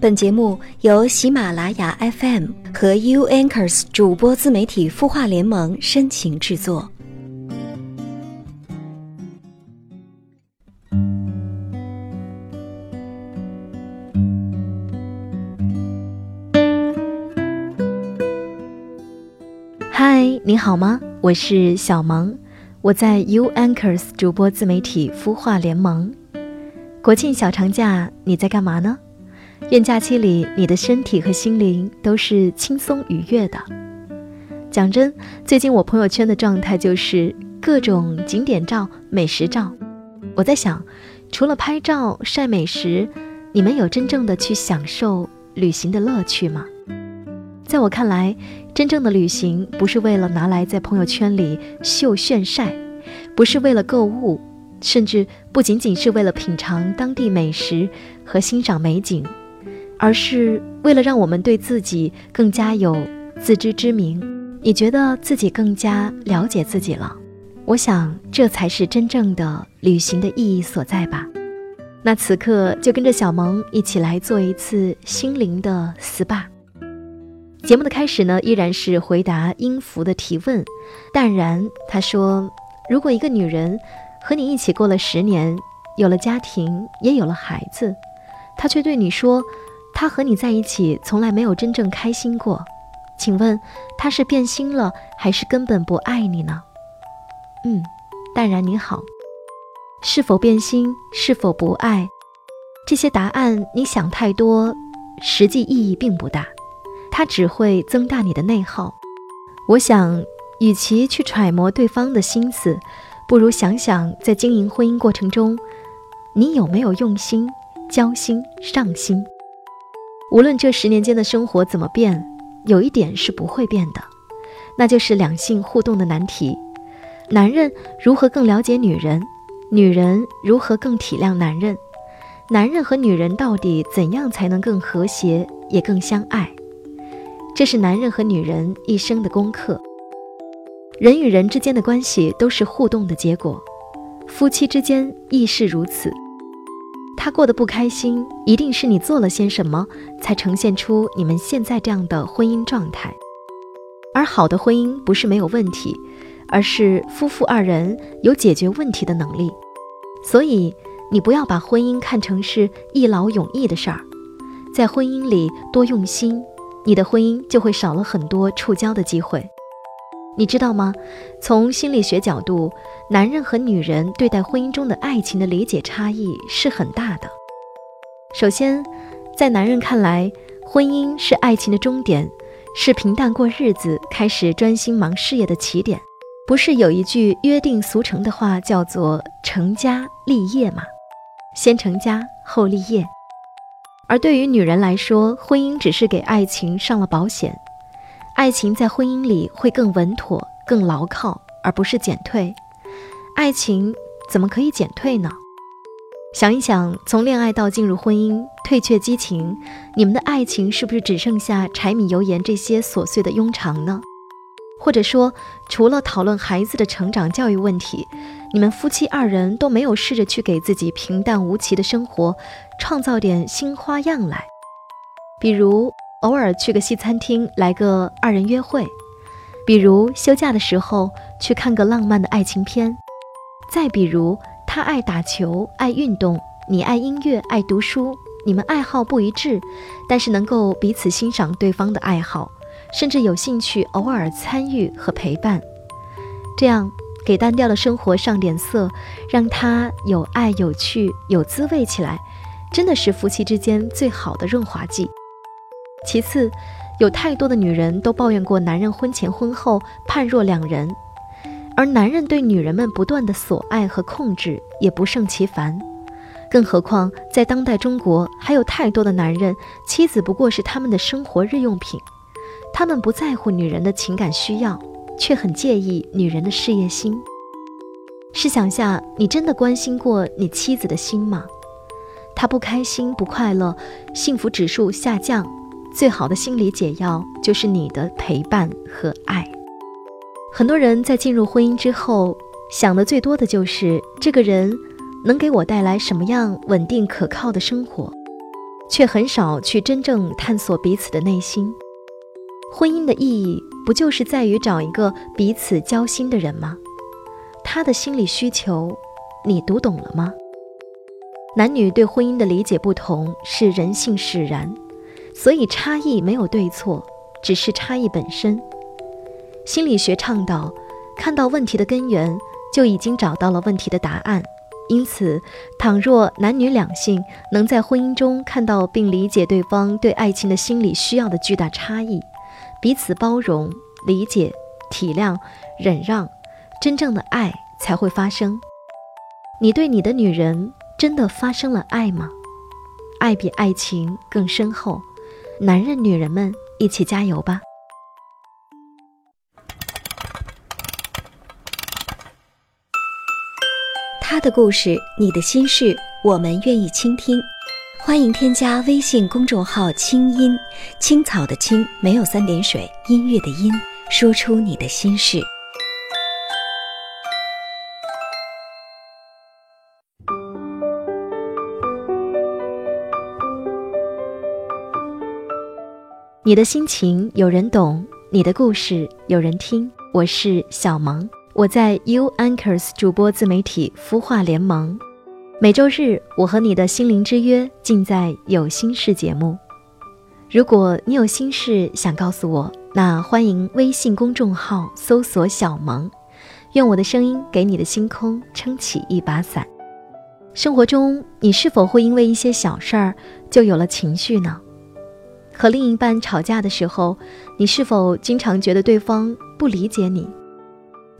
本节目由喜马拉雅 FM 和 U Anchors 主播自媒体孵化联盟深情制作。嗨，你好吗？我是小萌，我在 U Anchors 主播自媒体孵化联盟。国庆小长假你在干嘛呢？愿假期里你的身体和心灵都是轻松愉悦的。讲真，最近我朋友圈的状态就是各种景点照、美食照。我在想，除了拍照晒美食，你们有真正的去享受旅行的乐趣吗？在我看来，真正的旅行不是为了拿来在朋友圈里秀炫晒，不是为了购物，甚至不仅仅是为了品尝当地美食和欣赏美景。而是为了让我们对自己更加有自知之明，你觉得自己更加了解自己了？我想这才是真正的旅行的意义所在吧。那此刻就跟着小萌一起来做一次心灵的 SPA。节目的开始呢，依然是回答音符的提问。淡然他说：“如果一个女人和你一起过了十年，有了家庭，也有了孩子，她却对你说。”他和你在一起从来没有真正开心过，请问他是变心了还是根本不爱你呢？嗯，淡然你好，是否变心，是否不爱，这些答案你想太多，实际意义并不大，它只会增大你的内耗。我想，与其去揣摩对方的心思，不如想想在经营婚姻过程中，你有没有用心、交心、上心。无论这十年间的生活怎么变，有一点是不会变的，那就是两性互动的难题：男人如何更了解女人，女人如何更体谅男人，男人和女人到底怎样才能更和谐，也更相爱？这是男人和女人一生的功课。人与人之间的关系都是互动的结果，夫妻之间亦是如此。他过得不开心，一定是你做了些什么，才呈现出你们现在这样的婚姻状态。而好的婚姻不是没有问题，而是夫妇二人有解决问题的能力。所以，你不要把婚姻看成是一劳永逸的事儿，在婚姻里多用心，你的婚姻就会少了很多触礁的机会。你知道吗？从心理学角度。男人和女人对待婚姻中的爱情的理解差异是很大的。首先，在男人看来，婚姻是爱情的终点，是平淡过日子、开始专心忙事业的起点。不是有一句约定俗成的话叫做“成家立业”吗？先成家后立业。而对于女人来说，婚姻只是给爱情上了保险，爱情在婚姻里会更稳妥、更牢靠，而不是减退。爱情怎么可以减退呢？想一想，从恋爱到进入婚姻，退却激情，你们的爱情是不是只剩下柴米油盐这些琐碎的庸常呢？或者说，除了讨论孩子的成长教育问题，你们夫妻二人都没有试着去给自己平淡无奇的生活创造点新花样来？比如，偶尔去个西餐厅来个二人约会；比如，休假的时候去看个浪漫的爱情片。再比如，他爱打球，爱运动；你爱音乐，爱读书。你们爱好不一致，但是能够彼此欣赏对方的爱好，甚至有兴趣偶尔参与和陪伴。这样给单调的生活上点色，让他有爱、有趣、有滋味起来，真的是夫妻之间最好的润滑剂。其次，有太多的女人都抱怨过男人婚前婚后判若两人。而男人对女人们不断的索爱和控制也不胜其烦，更何况在当代中国，还有太多的男人，妻子不过是他们的生活日用品，他们不在乎女人的情感需要，却很介意女人的事业心。试想下，你真的关心过你妻子的心吗？她不开心、不快乐，幸福指数下降，最好的心理解药就是你的陪伴和爱。很多人在进入婚姻之后，想的最多的就是这个人能给我带来什么样稳定可靠的生活。却很少去真正探索彼此的内心。婚姻的意义不就是在于找一个彼此交心的人吗？他的心理需求，你读懂了吗？男女对婚姻的理解不同是人性使然，所以差异没有对错，只是差异本身。心理学倡导，看到问题的根源，就已经找到了问题的答案。因此，倘若男女两性能在婚姻中看到并理解对方对爱情的心理需要的巨大差异，彼此包容、理解、体谅、忍让，真正的爱才会发生。你对你的女人真的发生了爱吗？爱比爱情更深厚。男人、女人们一起加油吧！他的故事，你的心事，我们愿意倾听。欢迎添加微信公众号“清音青草”的青没有三点水，音乐的音，说出你的心事。你的心情有人懂，你的故事有人听。我是小萌，我在 U Anchors 主播自媒体孵化联盟。每周日，我和你的心灵之约尽在有心事节目。如果你有心事想告诉我，那欢迎微信公众号搜索“小萌”，愿我的声音给你的星空撑起一把伞。生活中，你是否会因为一些小事儿就有了情绪呢？和另一半吵架的时候，你是否经常觉得对方不理解你？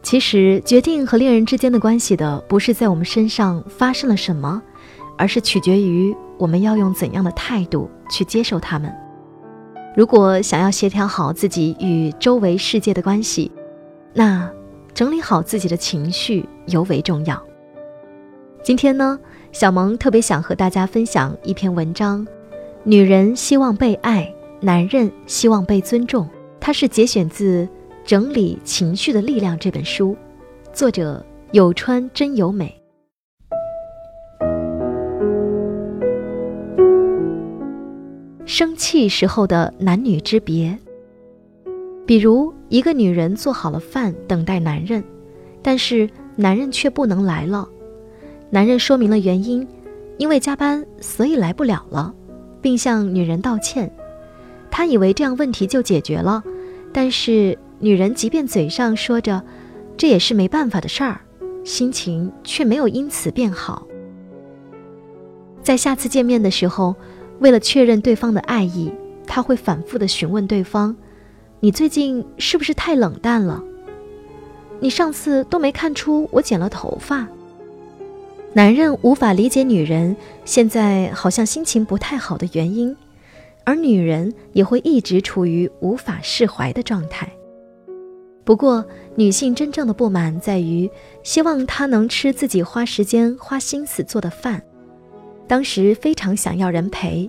其实，决定和恋人之间的关系的，不是在我们身上发生了什么，而是取决于我们要用怎样的态度去接受他们。如果想要协调好自己与周围世界的关系，那整理好自己的情绪尤为重要。今天呢，小萌特别想和大家分享一篇文章：女人希望被爱，男人希望被尊重。它是节选自。《整理情绪的力量》这本书，作者有川真由美。生气时候的男女之别，比如一个女人做好了饭等待男人，但是男人却不能来了。男人说明了原因，因为加班，所以来不了了，并向女人道歉。他以为这样问题就解决了，但是。女人即便嘴上说着，这也是没办法的事儿，心情却没有因此变好。在下次见面的时候，为了确认对方的爱意，他会反复的询问对方：“你最近是不是太冷淡了？你上次都没看出我剪了头发。”男人无法理解女人现在好像心情不太好的原因，而女人也会一直处于无法释怀的状态。不过，女性真正的不满在于希望他能吃自己花时间、花心思做的饭，当时非常想要人陪。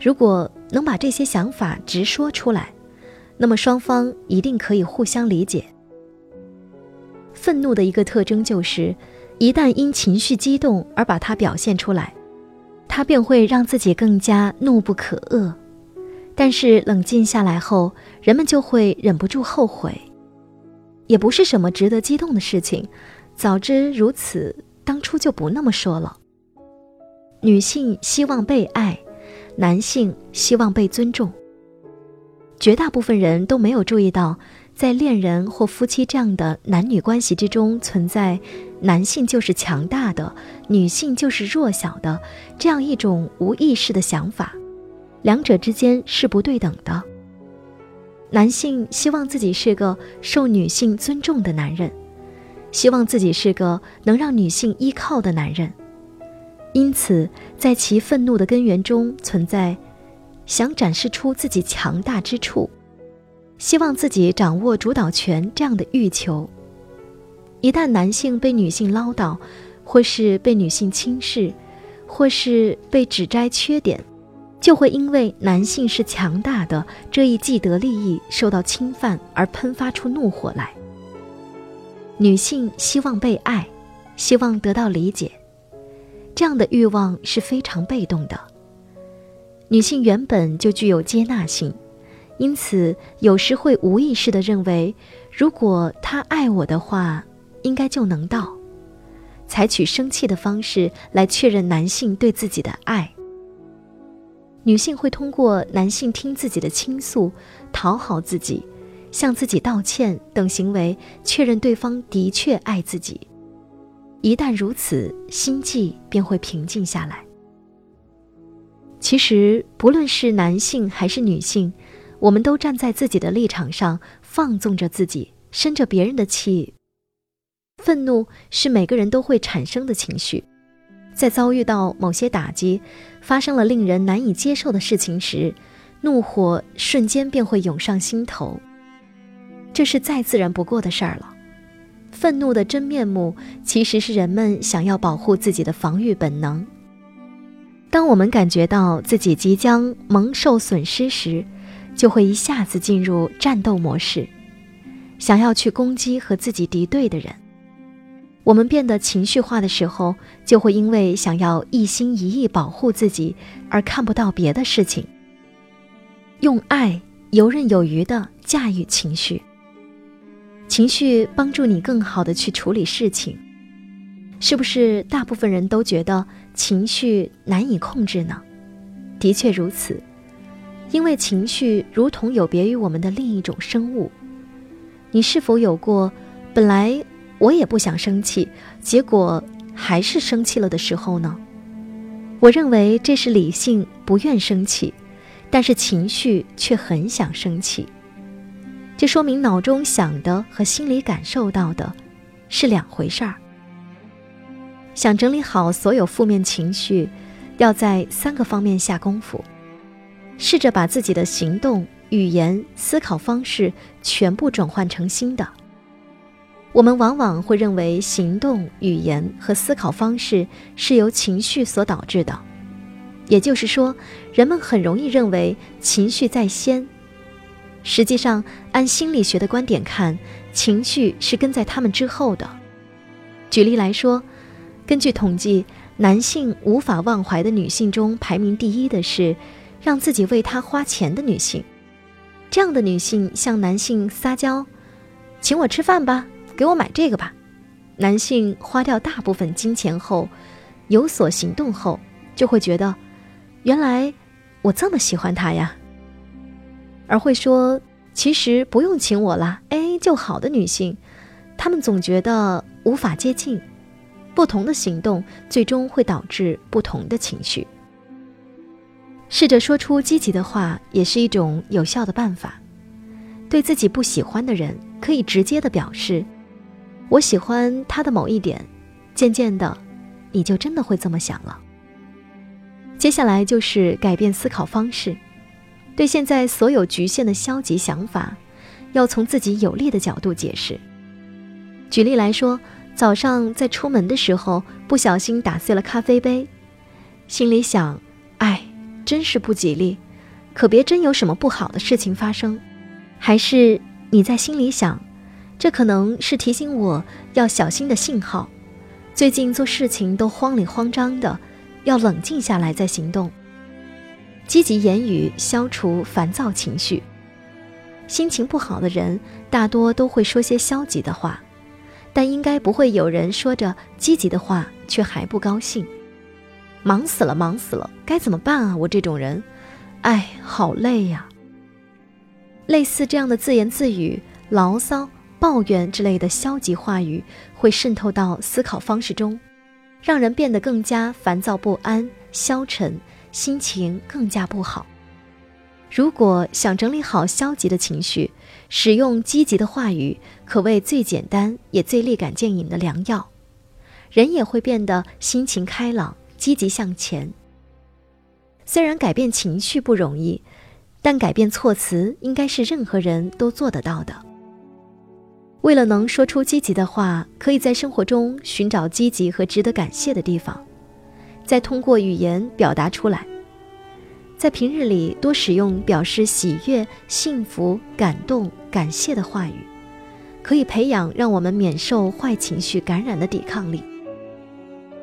如果能把这些想法直说出来，那么双方一定可以互相理解。愤怒的一个特征就是，一旦因情绪激动而把它表现出来，他便会让自己更加怒不可遏。但是冷静下来后，人们就会忍不住后悔。也不是什么值得激动的事情，早知如此，当初就不那么说了。女性希望被爱，男性希望被尊重。绝大部分人都没有注意到，在恋人或夫妻这样的男女关系之中，存在男性就是强大的，女性就是弱小的这样一种无意识的想法，两者之间是不对等的。男性希望自己是个受女性尊重的男人，希望自己是个能让女性依靠的男人，因此在其愤怒的根源中存在想展示出自己强大之处，希望自己掌握主导权这样的欲求。一旦男性被女性唠叨，或是被女性轻视，或是被指摘缺点。就会因为男性是强大的这一既得利益受到侵犯而喷发出怒火来。女性希望被爱，希望得到理解，这样的欲望是非常被动的。女性原本就具有接纳性，因此有时会无意识地认为，如果他爱我的话，应该就能到，采取生气的方式来确认男性对自己的爱。女性会通过男性听自己的倾诉、讨好自己、向自己道歉等行为，确认对方的确爱自己。一旦如此，心悸便会平静下来。其实，不论是男性还是女性，我们都站在自己的立场上，放纵着自己，生着别人的气。愤怒是每个人都会产生的情绪。在遭遇到某些打击，发生了令人难以接受的事情时，怒火瞬间便会涌上心头。这是再自然不过的事儿了。愤怒的真面目其实是人们想要保护自己的防御本能。当我们感觉到自己即将蒙受损失时，就会一下子进入战斗模式，想要去攻击和自己敌对的人。我们变得情绪化的时候，就会因为想要一心一意保护自己而看不到别的事情。用爱游刃有余地驾驭情绪，情绪帮助你更好地去处理事情。是不是大部分人都觉得情绪难以控制呢？的确如此，因为情绪如同有别于我们的另一种生物。你是否有过本来？我也不想生气，结果还是生气了的时候呢？我认为这是理性不愿生气，但是情绪却很想生气。这说明脑中想的和心里感受到的是两回事儿。想整理好所有负面情绪，要在三个方面下功夫：试着把自己的行动、语言、思考方式全部转换成新的。我们往往会认为行动、语言和思考方式是由情绪所导致的，也就是说，人们很容易认为情绪在先。实际上，按心理学的观点看，情绪是跟在他们之后的。举例来说，根据统计，男性无法忘怀的女性中排名第一的是让自己为他花钱的女性。这样的女性向男性撒娇：“请我吃饭吧。”给我买这个吧。男性花掉大部分金钱后，有所行动后，就会觉得，原来我这么喜欢他呀。而会说其实不用请我啦，A A 就好的女性，她们总觉得无法接近。不同的行动最终会导致不同的情绪。试着说出积极的话，也是一种有效的办法。对自己不喜欢的人，可以直接的表示。我喜欢他的某一点，渐渐的，你就真的会这么想了。接下来就是改变思考方式，对现在所有局限的消极想法，要从自己有利的角度解释。举例来说，早上在出门的时候不小心打碎了咖啡杯，心里想：“哎，真是不吉利，可别真有什么不好的事情发生。”还是你在心里想？这可能是提醒我要小心的信号。最近做事情都慌里慌张的，要冷静下来再行动。积极言语消除烦躁情绪。心情不好的人大多都会说些消极的话，但应该不会有人说着积极的话却还不高兴。忙死了，忙死了，该怎么办啊？我这种人，哎，好累呀。类似这样的自言自语、牢骚。抱怨之类的消极话语会渗透到思考方式中，让人变得更加烦躁不安、消沉，心情更加不好。如果想整理好消极的情绪，使用积极的话语可谓最简单也最立竿见影的良药，人也会变得心情开朗、积极向前。虽然改变情绪不容易，但改变措辞应该是任何人都做得到的。为了能说出积极的话，可以在生活中寻找积极和值得感谢的地方，再通过语言表达出来。在平日里多使用表示喜悦、幸福、感动、感谢的话语，可以培养让我们免受坏情绪感染的抵抗力。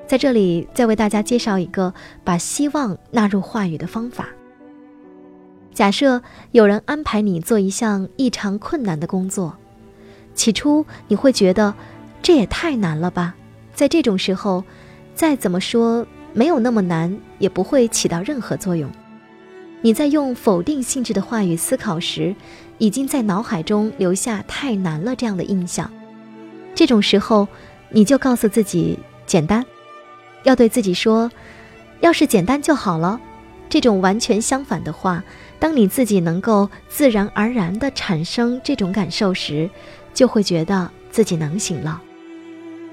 在这里，再为大家介绍一个把希望纳入话语的方法。假设有人安排你做一项异常困难的工作，起初你会觉得这也太难了吧？在这种时候，再怎么说没有那么难，也不会起到任何作用。你在用否定性质的话语思考时，已经在脑海中留下“太难了”这样的印象。这种时候，你就告诉自己简单，要对自己说：“要是简单就好了。”这种完全相反的话，当你自己能够自然而然地产生这种感受时，就会觉得自己能行了。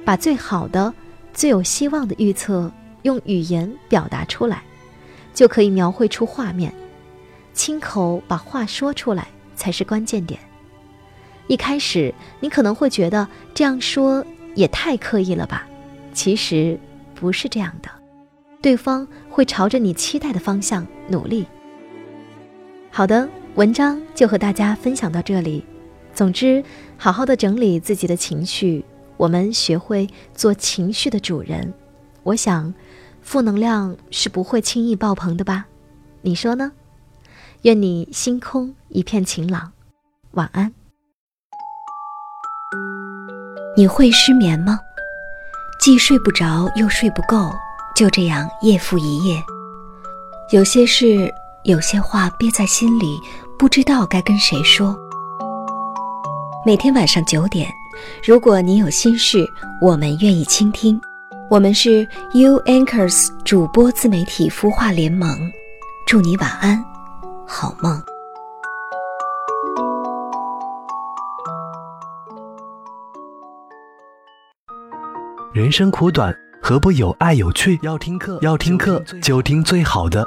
把最好的、最有希望的预测用语言表达出来，就可以描绘出画面。亲口把话说出来才是关键点。一开始你可能会觉得这样说也太刻意了吧？其实不是这样的。对方会朝着你期待的方向努力。好的，文章就和大家分享到这里。总之，好好的整理自己的情绪，我们学会做情绪的主人。我想，负能量是不会轻易爆棚的吧？你说呢？愿你星空一片晴朗，晚安。你会失眠吗？既睡不着，又睡不够。就这样夜复一夜，有些事，有些话憋在心里，不知道该跟谁说。每天晚上九点，如果你有心事，我们愿意倾听。我们是 U Anchors 主播自媒体孵化联盟，祝你晚安，好梦。人生苦短。何不有爱有趣？要听课，要听课就听最好的。